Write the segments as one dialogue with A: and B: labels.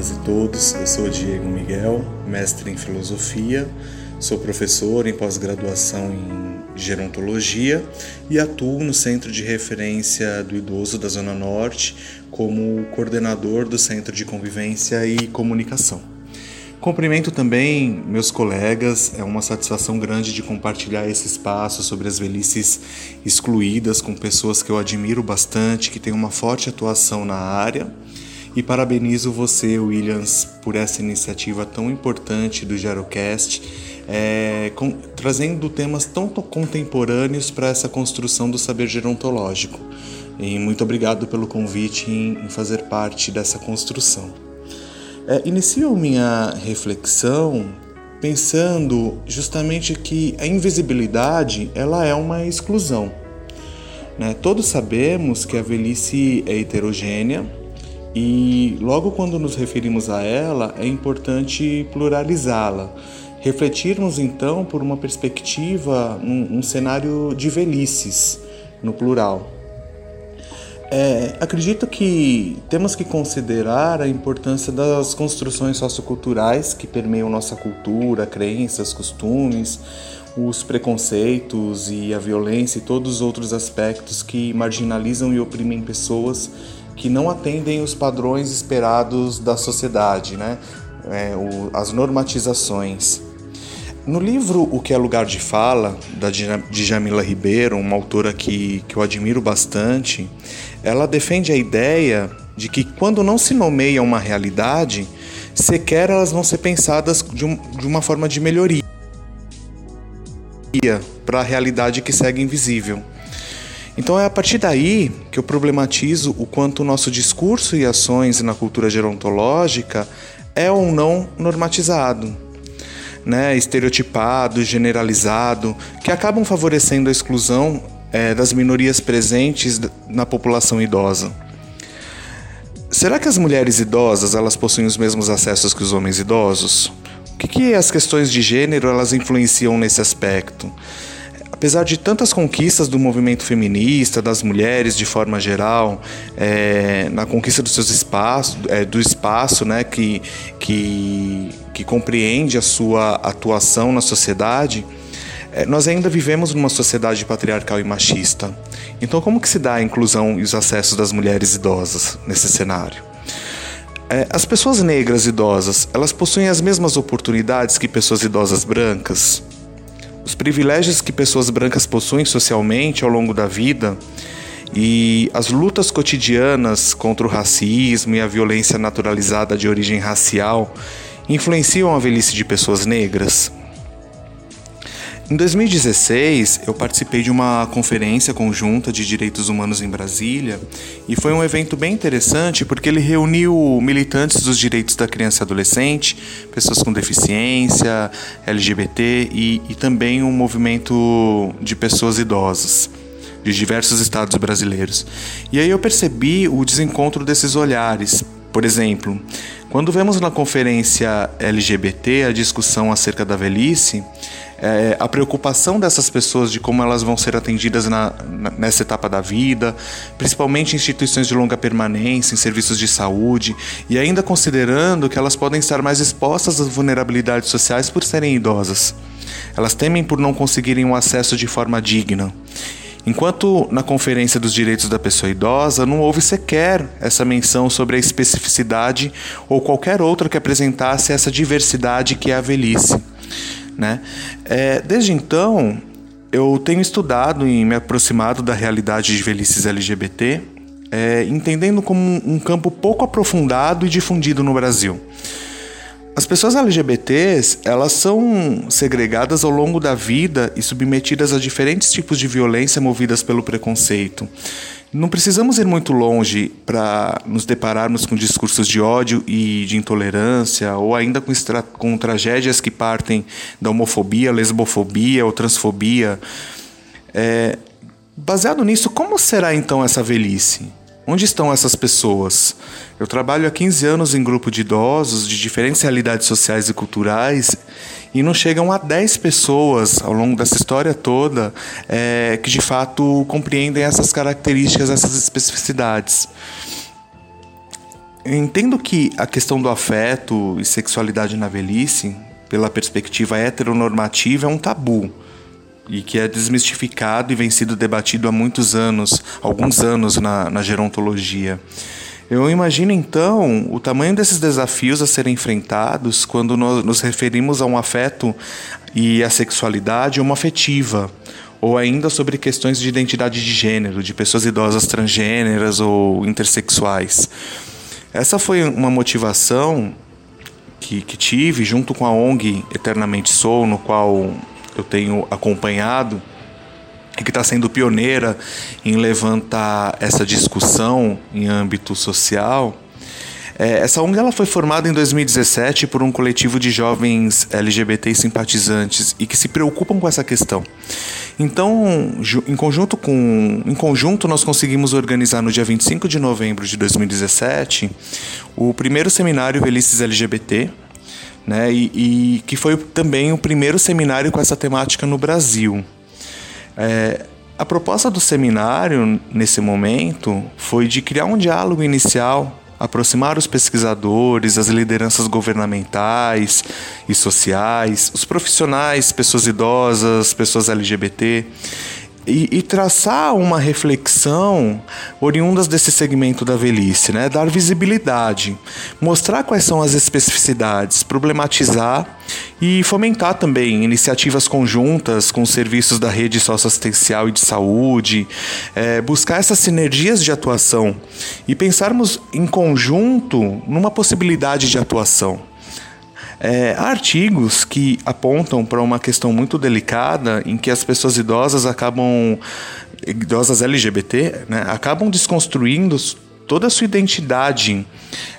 A: todas e todos. Eu sou Diego Miguel, mestre em filosofia, sou professor em pós-graduação em gerontologia e atuo no Centro de Referência do Idoso da Zona Norte como coordenador do Centro de Convivência e Comunicação. Cumprimento também meus colegas, é uma satisfação grande de compartilhar esse espaço sobre as velhices excluídas com pessoas que eu admiro bastante, que têm uma forte atuação na área. E parabenizo você, Williams, por essa iniciativa tão importante do Gerocast, é, com, trazendo temas tão contemporâneos para essa construção do saber gerontológico. E muito obrigado pelo convite em, em fazer parte dessa construção. É, inicio minha reflexão pensando justamente que a invisibilidade ela é uma exclusão. Né? Todos sabemos que a velhice é heterogênea e logo quando nos referimos a ela é importante pluralizá-la. Refletirmos então por uma perspectiva, um, um cenário de velhices no plural. É, acredito que temos que considerar a importância das construções socioculturais que permeiam nossa cultura, crenças, costumes, os preconceitos e a violência e todos os outros aspectos que marginalizam e oprimem pessoas que não atendem os padrões esperados da sociedade, né? É, o, as normatizações. No livro O que é Lugar de Fala, da Djamila Ribeiro, uma autora que, que eu admiro bastante, ela defende a ideia de que quando não se nomeia uma realidade, sequer elas vão ser pensadas de, um, de uma forma de melhoria para a realidade que segue invisível. Então é a partir daí que eu problematizo o quanto o nosso discurso e ações na cultura gerontológica é ou não normatizado né, estereotipado, generalizado, que acabam favorecendo a exclusão é, das minorias presentes na população idosa. Será que as mulheres idosas elas possuem os mesmos acessos que os homens idosos? O que, que as questões de gênero elas influenciam nesse aspecto? Apesar de tantas conquistas do movimento feminista, das mulheres de forma geral, é, na conquista dos seus espaços, é, do espaço, né, que, que, que compreende a sua atuação na sociedade, é, nós ainda vivemos numa sociedade patriarcal e machista. Então, como que se dá a inclusão e os acessos das mulheres idosas nesse cenário? É, as pessoas negras idosas, elas possuem as mesmas oportunidades que pessoas idosas brancas? Os privilégios que pessoas brancas possuem socialmente ao longo da vida e as lutas cotidianas contra o racismo e a violência naturalizada de origem racial influenciam a velhice de pessoas negras? Em 2016, eu participei de uma conferência conjunta de direitos humanos em Brasília e foi um evento bem interessante porque ele reuniu militantes dos direitos da criança e adolescente, pessoas com deficiência, LGBT e, e também um movimento de pessoas idosas de diversos estados brasileiros. E aí eu percebi o desencontro desses olhares. Por exemplo, quando vemos na conferência LGBT a discussão acerca da velhice, é, a preocupação dessas pessoas de como elas vão ser atendidas na, nessa etapa da vida, principalmente em instituições de longa permanência, em serviços de saúde, e ainda considerando que elas podem estar mais expostas às vulnerabilidades sociais por serem idosas. Elas temem por não conseguirem um acesso de forma digna. Enquanto na Conferência dos Direitos da Pessoa Idosa não houve sequer essa menção sobre a especificidade ou qualquer outra que apresentasse essa diversidade que é a velhice. Né? É, desde então, eu tenho estudado e me aproximado da realidade de velhices LGBT, é, entendendo como um campo pouco aprofundado e difundido no Brasil. As pessoas LGBTs, elas são segregadas ao longo da vida e submetidas a diferentes tipos de violência movidas pelo preconceito. Não precisamos ir muito longe para nos depararmos com discursos de ódio e de intolerância, ou ainda com, com tragédias que partem da homofobia, lesbofobia ou transfobia. É, baseado nisso, como será então essa velhice? Onde estão essas pessoas? Eu trabalho há 15 anos em grupo de idosos de diferentes realidades sociais e culturais e não chegam a 10 pessoas ao longo dessa história toda é, que de fato compreendem essas características, essas especificidades. entendo que a questão do afeto e sexualidade na velhice, pela perspectiva heteronormativa, é um tabu e que é desmistificado e vem sido debatido há muitos anos, alguns anos na, na gerontologia. Eu imagino então o tamanho desses desafios a serem enfrentados quando nós nos referimos a um afeto e a sexualidade uma afetiva, ou ainda sobre questões de identidade de gênero, de pessoas idosas transgêneras ou intersexuais. Essa foi uma motivação que, que tive junto com a ONG Eternamente Sou, no qual eu tenho acompanhado e que está sendo pioneira em levantar essa discussão em âmbito social. É, essa ONG ela foi formada em 2017 por um coletivo de jovens LGBT simpatizantes e que se preocupam com essa questão. Então, em conjunto, com, em conjunto, nós conseguimos organizar no dia 25 de novembro de 2017 o primeiro seminário Velhices LGBT, né, e, e que foi também o primeiro seminário com essa temática no Brasil. É, a proposta do seminário, nesse momento, foi de criar um diálogo inicial aproximar os pesquisadores, as lideranças governamentais e sociais, os profissionais, pessoas idosas, pessoas LGBT, e, e, traçar uma reflexão oriundas desse segmento da velhice, né? dar visibilidade, mostrar quais são as especificidades, problematizar e fomentar também iniciativas conjuntas com os serviços da rede socioassistencial e de saúde, é, buscar essas sinergias de atuação e pensarmos em conjunto numa possibilidade de atuação. É, há artigos que apontam para uma questão muito delicada em que as pessoas idosas acabam, idosas LGBT, né, acabam desconstruindo toda a sua identidade,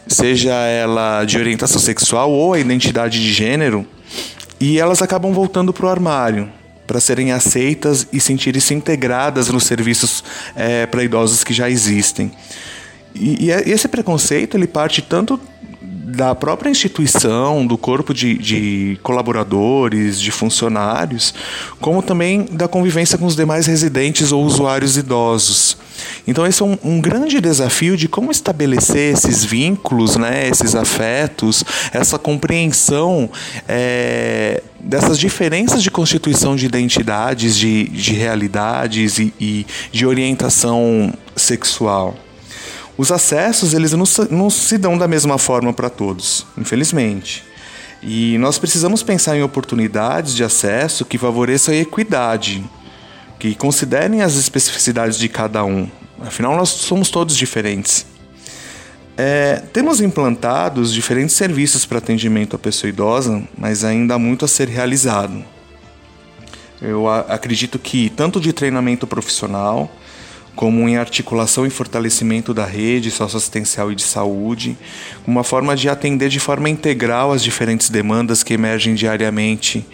A: seja ela de orientação sexual ou a identidade de gênero, e elas acabam voltando para o armário para serem aceitas e sentirem-se integradas nos serviços é, para idosos que já existem. E, e, esse preconceito ele parte tanto da própria instituição, do corpo de, de, colaboradores, de funcionários, como também da convivência com os demais residentes ou usuários idosos. Então esse é um, um grande desafio de como estabelecer esses vínculos, né, esses afetos, essa compreensão é, dessas diferenças de constituição de identidades, de, de realidades e, e de orientação sexual. Os acessos eles não, não se dão da mesma forma para todos, infelizmente. E nós precisamos pensar em oportunidades de acesso que favoreçam a equidade, que considerem as especificidades de cada um. Afinal, nós somos todos diferentes. É, temos implantados diferentes serviços para atendimento à pessoa idosa, mas ainda há muito a ser realizado. Eu acredito que tanto de treinamento profissional, como em articulação e fortalecimento da rede socioassistencial e de saúde, uma forma de atender de forma integral as diferentes demandas que emergem diariamente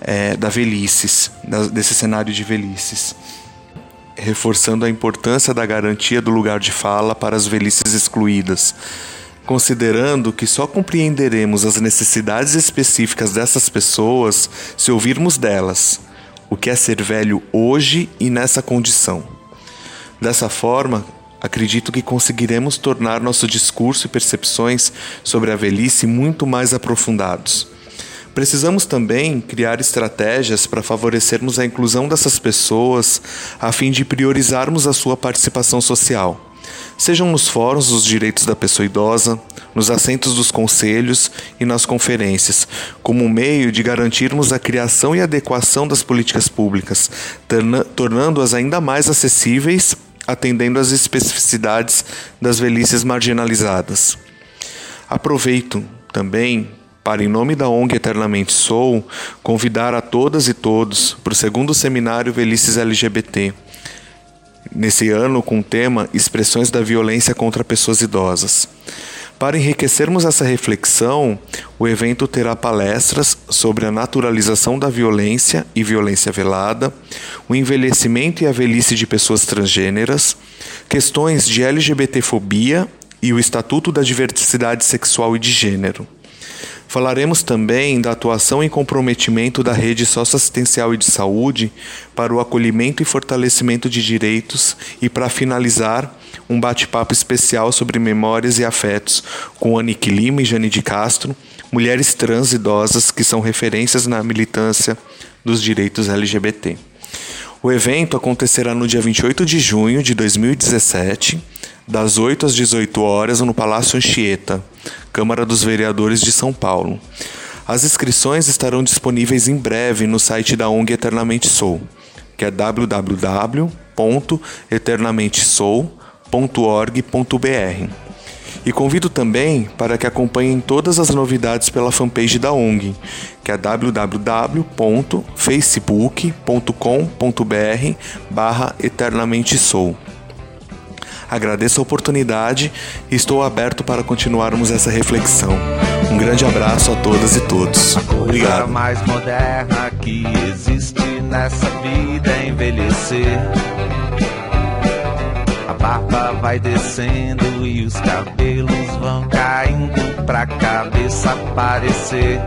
A: é, da velhices, desse cenário de velhices. Reforçando a importância da garantia do lugar de fala para as velhices excluídas, considerando que só compreenderemos as necessidades específicas dessas pessoas se ouvirmos delas, o que é ser velho hoje e nessa condição. Dessa forma, acredito que conseguiremos tornar nosso discurso e percepções sobre a velhice muito mais aprofundados. Precisamos também criar estratégias para favorecermos a inclusão dessas pessoas a fim de priorizarmos a sua participação social. Sejam nos fóruns dos direitos da pessoa idosa, nos assentos dos conselhos e nas conferências, como meio de garantirmos a criação e adequação das políticas públicas, tornando-as ainda mais acessíveis atendendo às especificidades das velhices marginalizadas. Aproveito também para, em nome da ONG Eternamente Sou, convidar a todas e todos para o segundo seminário Velhices LGBT, nesse ano com o tema Expressões da Violência contra Pessoas Idosas. Para enriquecermos essa reflexão, o evento terá palestras sobre a naturalização da violência e violência velada, o envelhecimento e a velhice de pessoas transgêneras, questões de LGBTfobia e o Estatuto da Diversidade Sexual e de Gênero. Falaremos também da atuação e comprometimento da rede socioassistencial e de saúde para o acolhimento e fortalecimento de direitos e, para finalizar, um bate-papo especial sobre memórias e afetos com Anique Lima e Jane de Castro, mulheres trans idosas que são referências na militância dos direitos LGBT. O evento acontecerá no dia 28 de junho de 2017, das 8 às 18 horas, no Palácio Anchieta, Câmara dos Vereadores de São Paulo. As inscrições estarão disponíveis em breve no site da ONG Eternamente Sou, que é www.eternamenteSou.org.br. E convido também para que acompanhem todas as novidades pela fanpage da ONG, que é www.facebook.com.br barra eternamente sou. Agradeço a oportunidade e estou aberto para continuarmos essa reflexão. Um grande abraço a todas e todos. Obrigado.
B: A mais moderna que existe nessa vida é envelhecer. A barba vai descendo e os cabelos vão caindo pra cabeça aparecer.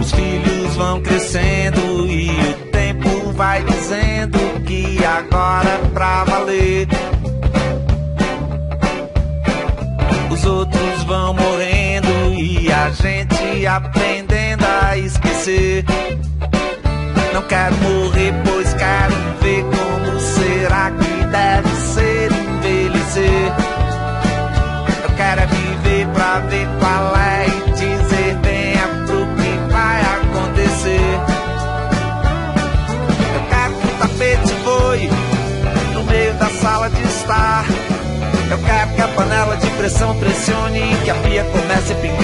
B: Os filhos vão crescendo e o vai dizendo que agora é pra valer. Os outros vão morrendo e a gente aprendendo a esquecer. Não quero morrer, pois pressão pressione que a pia comece a pingar.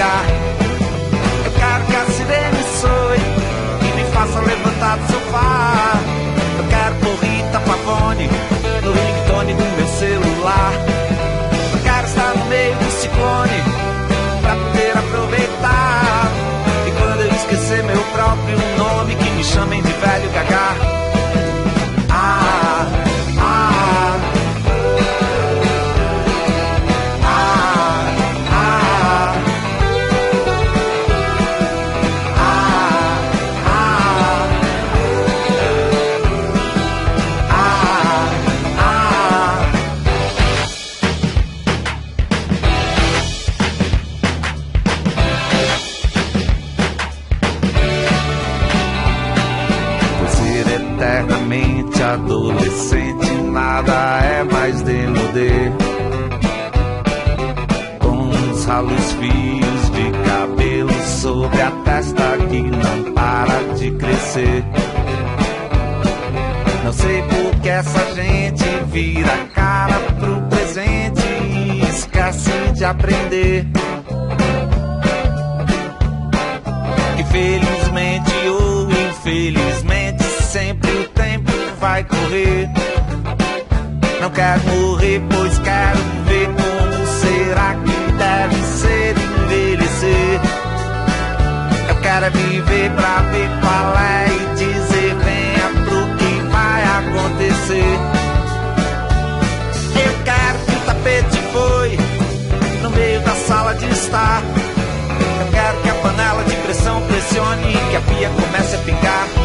B: Essa gente vira cara pro presente e esquece de aprender. Que felizmente ou infelizmente sempre o tempo vai correr. Não quero morrer, pois quero ver como será que deve ser envelhecer. Eu quero viver pra ver pressione que a pia comece a pingar.